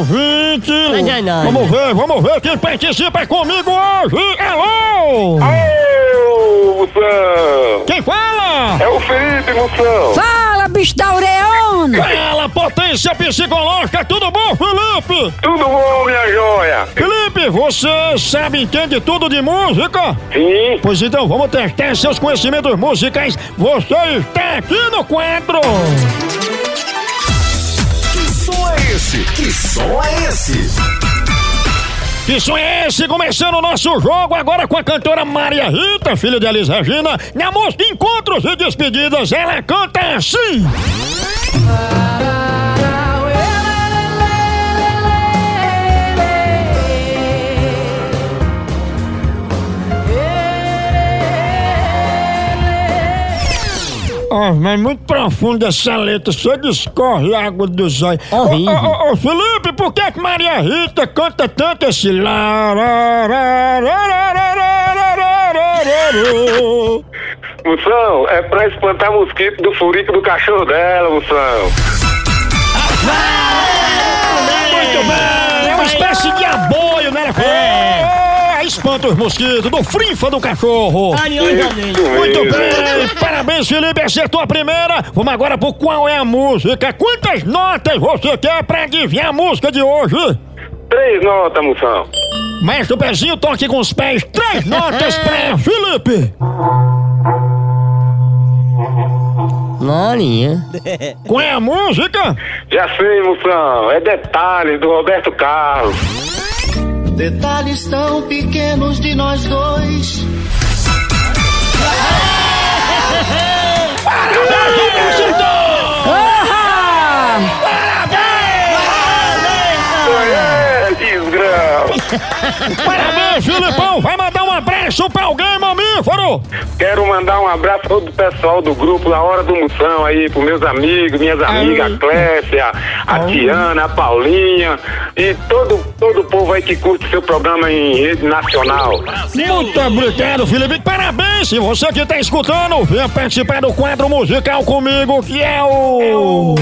Não. Vamos ver, vamos ver quem participa comigo hoje. Alô! Ô, Moção! Quem fala? É o Felipe, Moção! Fala, bicho da Aureona! Fala, potência psicológica, tudo bom, Felipe? Tudo bom, minha joia? Felipe, você sabe, entende tudo de música? Sim, Pois então, vamos testar seus conhecimentos musicais. Você está aqui no quadro. Esse? Que som é esse? Que som é esse? Começando o nosso jogo agora com a cantora Maria Rita, filha de Elis Regina. Na música Encontros e Despedidas, ela canta assim. Oh, mas muito profunda essa letra, só discorre água dos olhos. Horrível. Ô, ô, ô, Felipe, por que que Maria Rita canta tanto esse lá? Espanta os mosquitos do frinfa do cachorro. Muito bem! Parabéns, Felipe, acertou a primeira. Vamos agora pro qual é a música. Quantas notas você quer pra adivinhar a música de hoje? Três notas, Moção. Mestre o pezinho, toque com os pés. Três notas pra Felipe. Marinha. Qual é a música? Já sei, Moção. É detalhe do Roberto Carlos. Detalhes tão pequenos de nós dois. Parabéns, Filipão! Vai mandar um abraço pra alguém, mamífero! Quero mandar um abraço a todo o pessoal do grupo da Hora do Moção aí, pros meus amigos, minhas amigas, a Clécia, a Tiana, a Paulinha e todo, todo o povo aí que curte seu programa em rede nacional. Muito obrigado, Felipe! Parabéns! E você que tá escutando, venha participar do quadro musical comigo, que é o...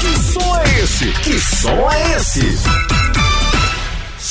Que som é esse? Que som é esse?